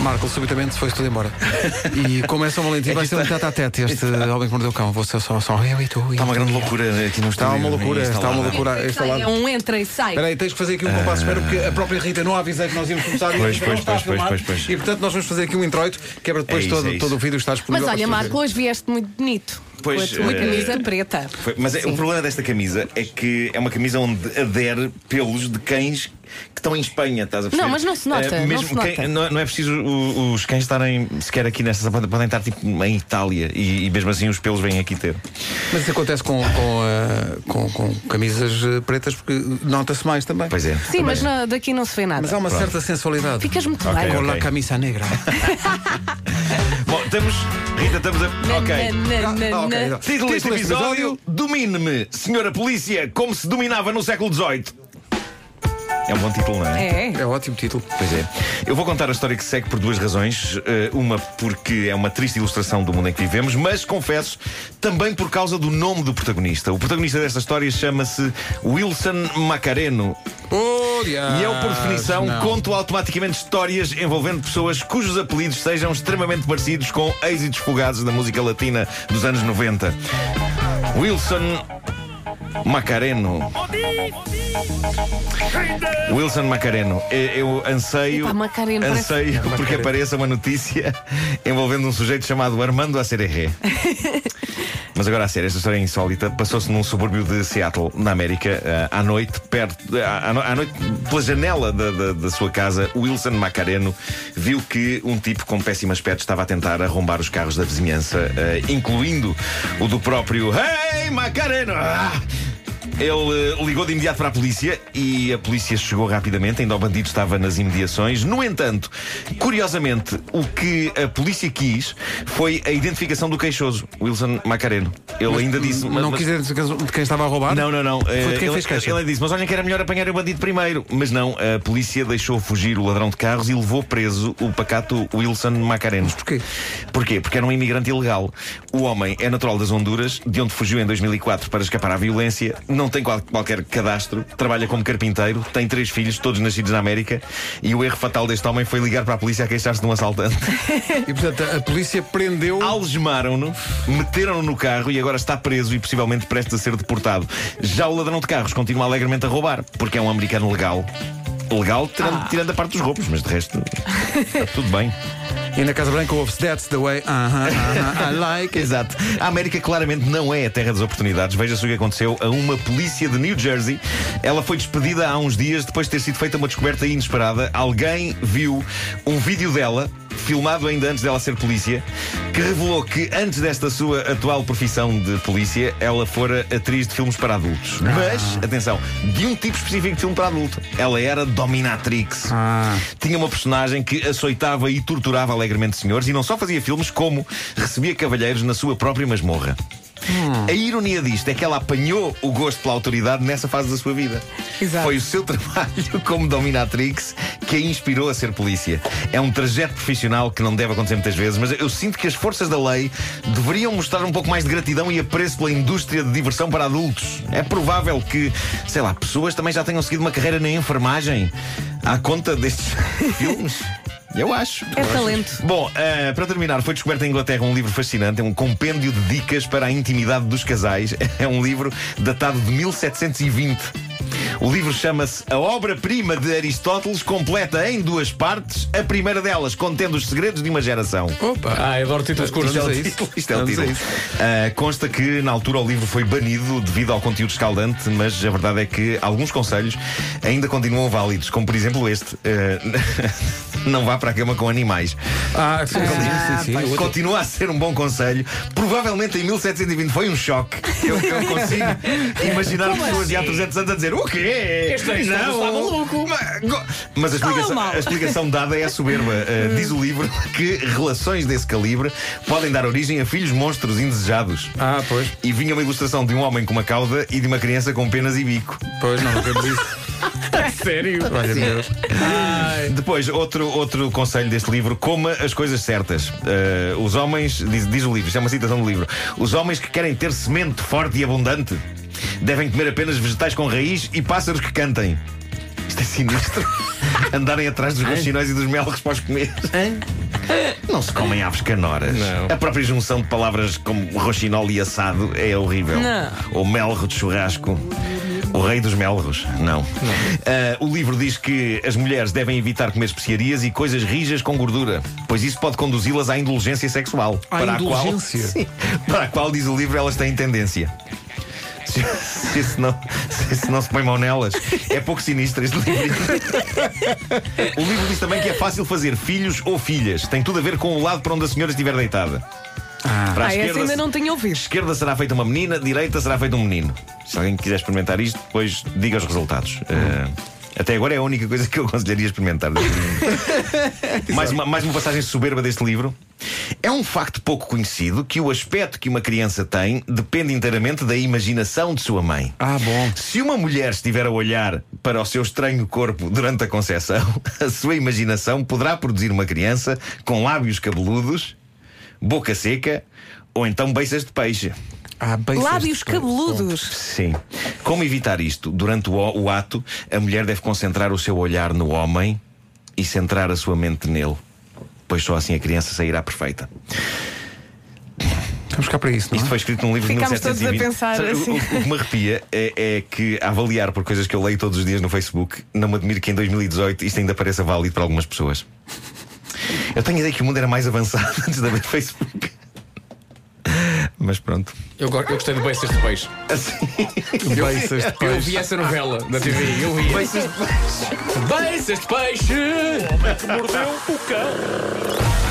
Marco subitamente foi tudo embora. E como é São Valentim, vai ser um tete a tete este Homem que Mordeu o Cão. Vou ser só, só eu e tu. Está uma grande loucura aqui no Está estúdio. uma loucura, está uma loucura a este Sai, lado. é um entra e sai. Espera aí, tens que fazer aqui um compasso de espera porque a própria Rita não avisei que nós íamos começar e Pois, pois, pois, pois, pois. E portanto nós vamos fazer aqui um introito que é para depois É todo, é todo o vídeo estar disponível. Mas olha, Marco, hoje vieste muito bonito. Pois, com a tua eh, camisa preta. Foi- mas é- o problema desta camisa é que é uma camisa onde adere pelos de cães que estão em Espanha, estás a perceber? Não, mas não se nota, não mesmo se nota. quem- não, não é preciso o- os cães estarem sequer aqui nesta podem, podem estar tipo em Itália e, e mesmo assim os pelos vêm aqui ter. Mas isso acontece com, com, eh, com- com camisas pretas porque nota-se mais também. Pois é. Sim, mas na- daqui não se vê nada. Mas há uma certa sensualidade. Ficas muito Ok, bem. Com ok. a camisa negra. Bom, estamos. Rita, estamos a. Ok. Na, na, na, Ah, ok. Título deste episódio: Domine-me, Senhora Polícia, como se dominava no século XVIII. É um bom título, não é? É. É ótimo título. Pois é. Eu vou contar a história que segue por duas razões. Eh, uma porque é uma triste ilustração do mundo em que vivemos, mas confesso, também por causa do nome do protagonista. O protagonista desta história chama-se Wilson Macareno. E eu, por definição, não. conto automaticamente histórias envolvendo pessoas cujos apelidos sejam extremamente parecidos com êxitos fugados da música latina dos anos 90. Wilson Macareno. Wilson Macareno. Eu anseio. Epá, Macareno, parece- anseio porque apareça uma notícia envolvendo um sujeito chamado Armando Acereré. Mas agora a sério, esta história é insólita. Passou-se num subúrbio de Seattle, na América, eh, à noite, perto, eh, à, noite, pela janela da, da- da sua casa, Wilson Macareno viu que um tipo com péssimo aspecto estava a tentar arrombar os carros da vizinhança, eh, incluindo o do próprio Hey Macareno! Ah! Ele eh, ligou de imediato para a polícia e a polícia chegou rapidamente, ainda o bandido estava nas imediações. No entanto, curiosamente, o que a polícia quis foi a identificação do queixoso, Wilson Macareno. Ele ainda disse. mas- não mas- de quem estava a roubar? não, não, não. Eh, de quem ele, fez queixa? ele disse, mas olha que era melhor apanhar o bandido primeiro. Mas não, a polícia deixou fugir o ladrão de carros e levou preso o pacato Wilson Macareno. Porquê? Porquê? Porque era um imigrante ilegal. O homem é natural das Honduras, de onde fugiu em 2004 para escapar à violência, não tem qual- qualquer cadastro, trabalha como carpinteiro, tem três filhos, todos nascidos na América, e o erro fatal deste homem foi ligar para a polícia a queixar-se de um assaltante. E portanto a polícia prendeu. Algemaram-no, meteram-no no carro e agora está preso e possivelmente prestes a ser deportado. Já o ladrão de carros continua alegremente a roubar, porque é um americano legal. Legal, tirando, tirando a parte dos roubos, mas de resto está tudo bem. E na Casa Branca ouve-se That's the way. Uh-huh, uh-huh, I like it. Exato. A América claramente não é a terra das oportunidades. Veja-se o que aconteceu a uma polícia de New Jersey. Ela foi despedida há uns dias depois de ter sido feita uma descoberta inesperada. Alguém viu um vídeo dela. Filmado ainda antes dela ser polícia, que revelou que antes desta sua atual profissão de polícia, ela fora atriz de filmes para adultos. Mas, atenção, de um tipo específico de filme para adulto. Ela era Dominatrix. Ah. Tinha uma personagem que açoitava e torturava alegremente senhores e não só fazia filmes, como recebia cavalheiros na sua própria masmorra. A ironia disto é que ela apanhou o gosto pela autoridade nessa fase da sua vida. Exato. Foi o seu trabalho como dominatrix que a inspirou a ser polícia. É um trajeto profissional que não deve acontecer muitas vezes, mas eu sinto que as forças da lei deveriam mostrar um pouco mais de gratidão e apreço pela indústria de diversão para adultos. É provável que, sei lá, pessoas também já tenham seguido uma carreira na enfermagem à conta destes filmes. Eu acho. É talento. Bom, eh, para terminar, foi descoberto em Inglaterra um livro fascinante, é um compêndio de dicas para a intimidade dos casais. É um livro datado de 1720. O livro chama-se A Obra-Prima de Aristóteles, completa em duas partes, a primeira delas contendo os segredos de uma geração. Opa! Ah, adoro títulos curtos. Isto é o isso. título. Isto é o a título. isso. Ah, consta que na altura o livro foi banido devido ao conteúdo escaldante, mas a verdade é que alguns conselhos ainda continuam válidos, como por exemplo este: ah, não vá para a cama com animais. Ah, sim, sim, sim, sim. Continua a ser um bom conselho. Provavelmente em 1720 foi um choque. Eu, eu consigo imaginar pessoas de há 300 anos a dizer: O quê? Este Aristóteles está maluco." Mas, mas a, explicação, a explicação dada é a soberba. Uh, diz o livro que relações desse calibre podem dar origem a filhos monstros indesejados. Ah, pois. E vinha uma ilustração de um homem com uma cauda e de uma criança com penas e bico. Pois, não, não isso. Sério? Olha. Depois, outro, outro conselho deste livro: coma as coisas certas. Uh, os homens, diz, diz o livro, isto é uma citação do livro: os homens que querem ter semente forte e abundante devem comer apenas vegetais com raiz e pássaros que cantem. Isto é sinistro. andarem atrás dos roxinóis e dos melros para os comer. Não se comem aves canoras. Não. A própria junção de palavras como roxinol e assado é horrível. Não. Ou melro de churrasco. O rei dos melros. Não. Ah, o livro diz que as mulheres devem evitar comer especiarias e coisas rijas com gordura, pois isso pode conduzi-las à indulgência sexual. À para indulgência? A qual, Sim, para a qual, diz o livro, elas têm tendência. Se, se isso não, se isso não se põe mão nelas, é pouco sinistro este livro. O livro diz também que é fácil fazer filhos ou filhas. Tem tudo a ver com o lado para onde a senhora estiver deitada. Para a Ah, essa esquerda, ainda não tinha ouvido. esquerda será feita uma menina, direita será feito um menino. Se alguém quiser experimentar isto, depois diga os resultados. Eh, até agora é a única coisa que eu aconselharia experimentar. mais, uma, mais uma passagem soberba deste livro. É um facto pouco conhecido que o aspecto que uma criança tem depende inteiramente da imaginação de sua mãe. Ah, bom. Se uma mulher estiver a olhar para o seu estranho corpo durante a concepção, a sua imaginação poderá produzir uma criança com lábios cabeludos, boca seca ou então beiças de peixe. Ah, Lábios cabeludos. Sim. Como evitar isto? Durante o, o ato, a mulher deve concentrar o seu olhar no homem e centrar a sua mente nele. Pois só assim a criança sairá perfeita. Vamos cá para isso, não é? Isto foi escrito num livro de Ficámos todos a 1720. pensar Sabe, assim. O, o que me arrepia é, é que, a avaliar por coisas que eu leio todos os dias no Facebook, não me admiro que em 2018 isto ainda pareça válido para algumas pessoas. Eu tenho a ideia que o mundo era mais avançado antes haver Facebook. Mas pronto. Eu, go- eu gostei de Beiças de Peixe. Assim, Beiças de Eu peixe. vi essa novela na TV. Eu vi. Beiças de Peixe. Beiças de Peixe. O homem que mordeu o cão.